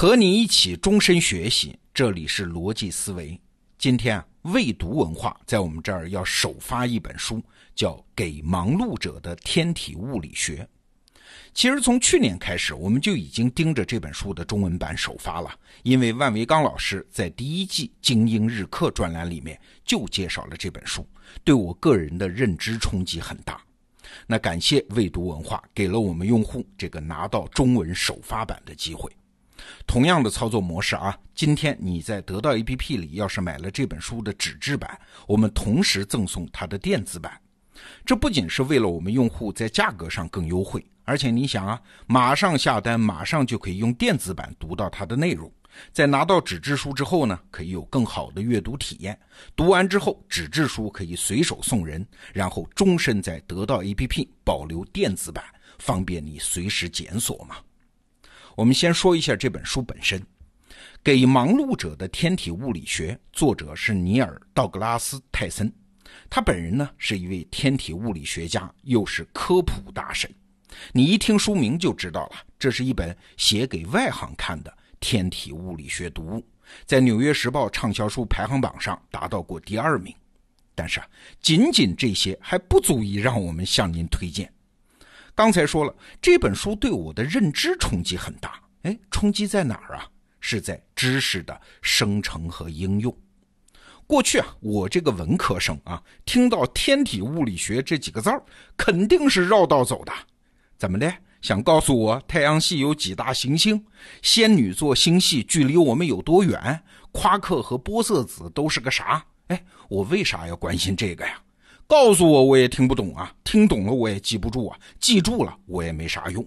和你一起终身学习，这里是逻辑思维。今天啊，未读文化在我们这儿要首发一本书，叫《给忙碌者的天体物理学》。其实从去年开始，我们就已经盯着这本书的中文版首发了，因为万维刚老师在第一季《精英日课》专栏里面就介绍了这本书，对我个人的认知冲击很大。那感谢未读文化给了我们用户这个拿到中文首发版的机会。同样的操作模式啊，今天你在得到 APP 里要是买了这本书的纸质版，我们同时赠送它的电子版。这不仅是为了我们用户在价格上更优惠，而且你想啊，马上下单，马上就可以用电子版读到它的内容。在拿到纸质书之后呢，可以有更好的阅读体验。读完之后，纸质书可以随手送人，然后终身在得到 APP 保留电子版，方便你随时检索嘛。我们先说一下这本书本身，《给忙碌者的天体物理学》，作者是尼尔·道格拉斯·泰森，他本人呢是一位天体物理学家，又是科普大神。你一听书名就知道了，这是一本写给外行看的天体物理学读物，在《纽约时报》畅销书排行榜上达到过第二名。但是啊，仅仅这些还不足以让我们向您推荐。刚才说了，这本书对我的认知冲击很大。哎，冲击在哪儿啊？是在知识的生成和应用。过去啊，我这个文科生啊，听到天体物理学这几个字儿，肯定是绕道走的。怎么的？想告诉我太阳系有几大行星？仙女座星系距离我们有多远？夸克和玻色子都是个啥？哎，我为啥要关心这个呀？告诉我，我也听不懂啊！听懂了，我也记不住啊！记住了，我也没啥用。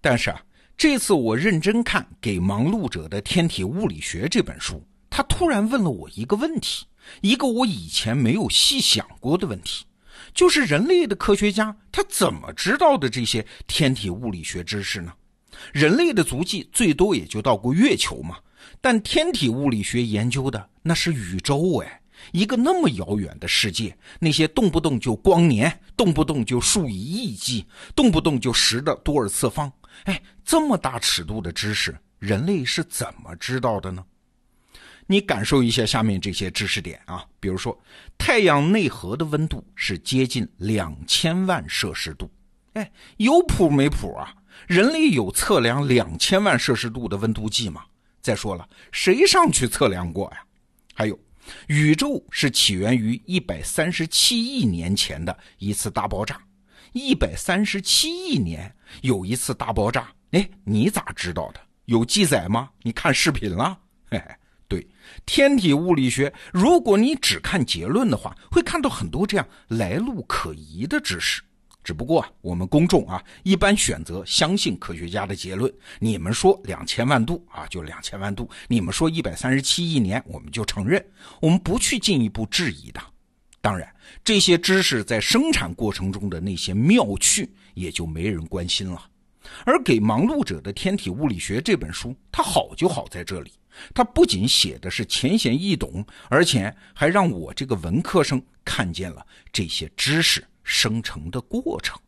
但是啊，这次我认真看《给忙碌者的天体物理学》这本书，他突然问了我一个问题，一个我以前没有细想过的问题，就是人类的科学家他怎么知道的这些天体物理学知识呢？人类的足迹最多也就到过月球嘛，但天体物理学研究的那是宇宙哎。一个那么遥远的世界，那些动不动就光年，动不动就数以亿计，动不动就十的多尔次方，哎，这么大尺度的知识，人类是怎么知道的呢？你感受一下下面这些知识点啊，比如说，太阳内核的温度是接近两千万摄氏度，哎，有谱没谱啊？人类有测量两千万摄氏度的温度计吗？再说了，谁上去测量过呀？还有。宇宙是起源于一百三十七亿年前的一次大爆炸。一百三十七亿年有一次大爆炸，哎，你咋知道的？有记载吗？你看视频了？嘿嘿，对，天体物理学，如果你只看结论的话，会看到很多这样来路可疑的知识。只不过啊，我们公众啊，一般选择相信科学家的结论。你们说两千万度啊，就两千万度；你们说一百三十七亿年，我们就承认，我们不去进一步质疑的。当然，这些知识在生产过程中的那些妙趣，也就没人关心了。而给忙碌者的天体物理学这本书，它好就好在这里，它不仅写的是浅显易懂，而且还让我这个文科生看见了这些知识。生成的过程，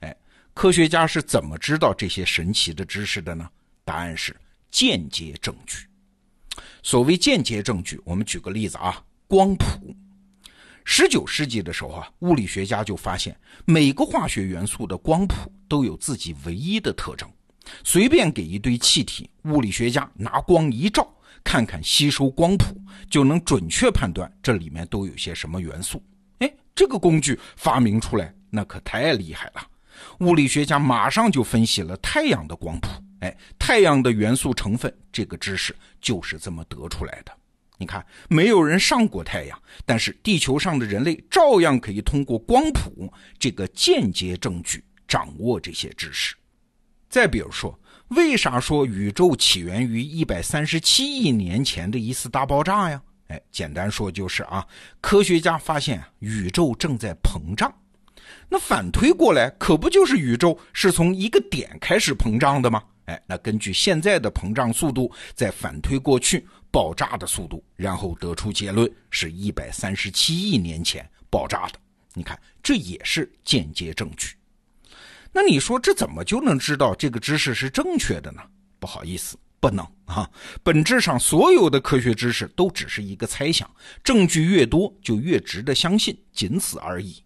哎，科学家是怎么知道这些神奇的知识的呢？答案是间接证据。所谓间接证据，我们举个例子啊，光谱。十九世纪的时候啊，物理学家就发现每个化学元素的光谱都有自己唯一的特征。随便给一堆气体，物理学家拿光一照，看看吸收光谱，就能准确判断这里面都有些什么元素。这个工具发明出来，那可太厉害了。物理学家马上就分析了太阳的光谱，哎，太阳的元素成分，这个知识就是这么得出来的。你看，没有人上过太阳，但是地球上的人类照样可以通过光谱这个间接证据掌握这些知识。再比如说，为啥说宇宙起源于一百三十七亿年前的一次大爆炸呀？哎，简单说就是啊，科学家发现宇宙正在膨胀，那反推过来，可不就是宇宙是从一个点开始膨胀的吗？哎，那根据现在的膨胀速度，再反推过去爆炸的速度，然后得出结论是一百三十七亿年前爆炸的。你看，这也是间接证据。那你说这怎么就能知道这个知识是正确的呢？不好意思，不能啊！本质上，所有的科学知识都只是一个猜想，证据越多就越值得相信，仅此而已。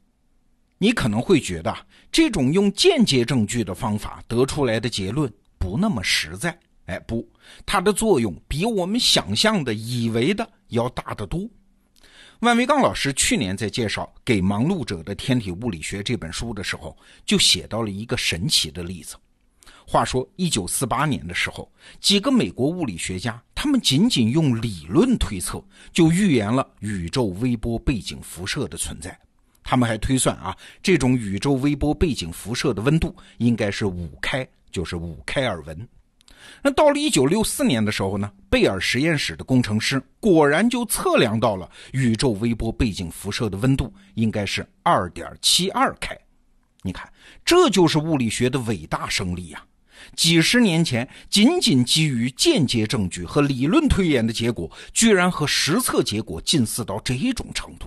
你可能会觉得，这种用间接证据的方法得出来的结论不那么实在。哎，不，它的作用比我们想象的、以为的要大得多。万维刚老师去年在介绍《给忙碌者的天体物理学》这本书的时候，就写到了一个神奇的例子。话说，一九四八年的时候，几个美国物理学家，他们仅仅用理论推测，就预言了宇宙微波背景辐射的存在。他们还推算啊，这种宇宙微波背景辐射的温度应该是五开，就是五开尔文。那到了一九六四年的时候呢，贝尔实验室的工程师果然就测量到了宇宙微波背景辐射的温度应该是二点七二开。你看，这就是物理学的伟大胜利呀！几十年前，仅仅基于间接证据和理论推演的结果，居然和实测结果近似到这种程度。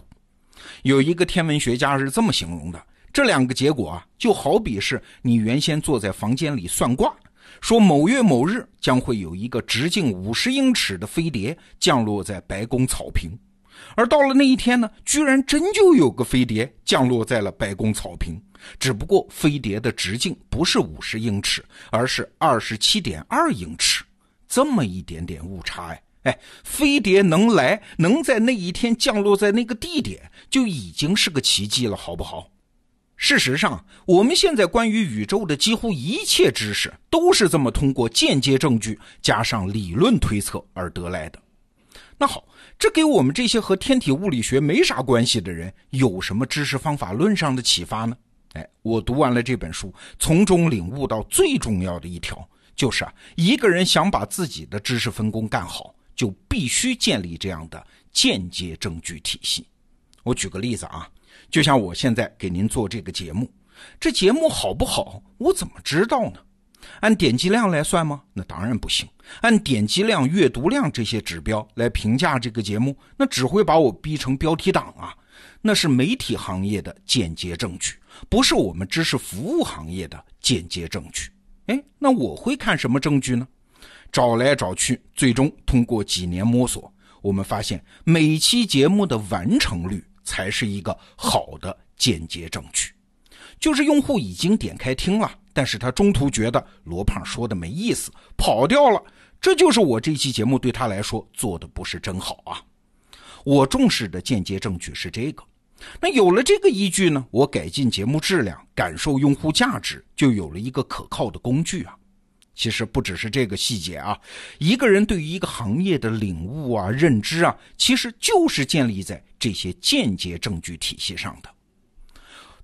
有一个天文学家是这么形容的：这两个结果啊，就好比是你原先坐在房间里算卦。说某月某日将会有一个直径五十英尺的飞碟降落在白宫草坪，而到了那一天呢，居然真就有个飞碟降落在了白宫草坪，只不过飞碟的直径不是五十英尺，而是二十七点二英尺，这么一点点误差哎哎，飞碟能来，能在那一天降落在那个地点，就已经是个奇迹了，好不好？事实上，我们现在关于宇宙的几乎一切知识，都是这么通过间接证据加上理论推测而得来的。那好，这给我们这些和天体物理学没啥关系的人，有什么知识方法论上的启发呢？哎，我读完了这本书，从中领悟到最重要的一条，就是啊，一个人想把自己的知识分工干好，就必须建立这样的间接证据体系。我举个例子啊。就像我现在给您做这个节目，这节目好不好，我怎么知道呢？按点击量来算吗？那当然不行。按点击量、阅读量这些指标来评价这个节目，那只会把我逼成标题党啊！那是媒体行业的间接证据，不是我们知识服务行业的间接证据。哎，那我会看什么证据呢？找来找去，最终通过几年摸索，我们发现每期节目的完成率。才是一个好的间接证据，就是用户已经点开听了，但是他中途觉得罗胖说的没意思，跑掉了。这就是我这期节目对他来说做的不是真好啊。我重视的间接证据是这个。那有了这个依据呢，我改进节目质量，感受用户价值，就有了一个可靠的工具啊。其实不只是这个细节啊，一个人对于一个行业的领悟啊、认知啊，其实就是建立在这些间接证据体系上的。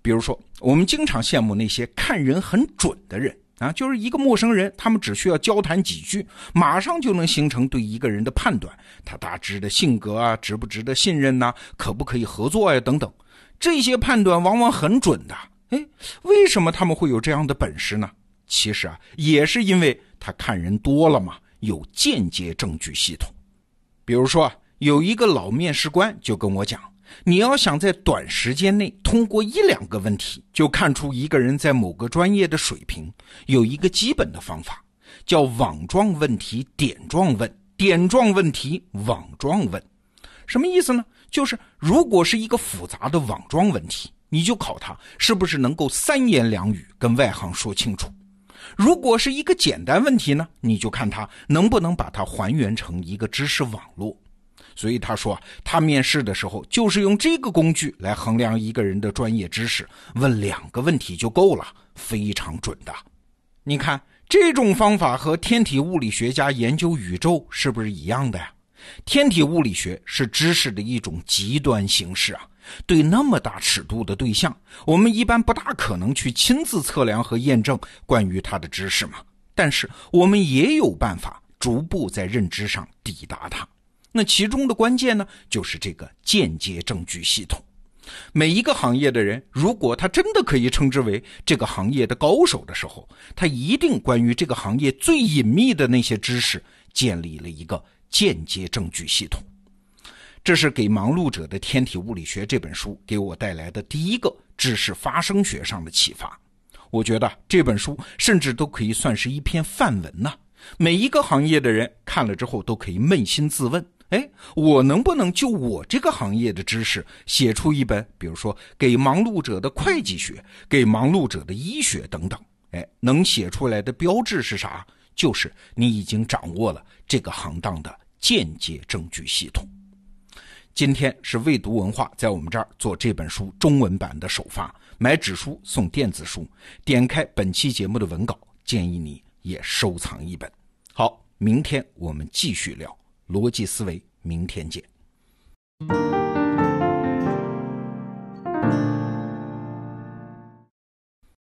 比如说，我们经常羡慕那些看人很准的人啊，就是一个陌生人，他们只需要交谈几句，马上就能形成对一个人的判断，他大致的性格啊，值不值得信任呐，可不可以合作呀，等等，这些判断往往很准的。哎，为什么他们会有这样的本事呢？其实啊，也是因为他看人多了嘛，有间接证据系统。比如说，有一个老面试官就跟我讲，你要想在短时间内通过一两个问题就看出一个人在某个专业的水平，有一个基本的方法，叫网状问题点状问，点状问题网状问。什么意思呢？就是如果是一个复杂的网状问题，你就考他是不是能够三言两语跟外行说清楚。如果是一个简单问题呢，你就看他能不能把它还原成一个知识网络。所以他说，他面试的时候就是用这个工具来衡量一个人的专业知识，问两个问题就够了，非常准的。你看这种方法和天体物理学家研究宇宙是不是一样的呀？天体物理学是知识的一种极端形式啊。对那么大尺度的对象，我们一般不大可能去亲自测量和验证关于它的知识嘛。但是我们也有办法逐步在认知上抵达它。那其中的关键呢，就是这个间接证据系统。每一个行业的人，如果他真的可以称之为这个行业的高手的时候，他一定关于这个行业最隐秘的那些知识，建立了一个间接证据系统。这是给忙碌者的天体物理学这本书给我带来的第一个知识发生学上的启发。我觉得这本书甚至都可以算是一篇范文呐，每一个行业的人看了之后都可以扪心自问：哎，我能不能就我这个行业的知识写出一本，比如说给忙碌者的会计学、给忙碌者的医学等等？哎，能写出来的标志是啥？就是你已经掌握了这个行当的间接证据系统。今天是未读文化在我们这儿做这本书中文版的首发，买纸书送电子书。点开本期节目的文稿，建议你也收藏一本。好，明天我们继续聊逻辑思维，明天见。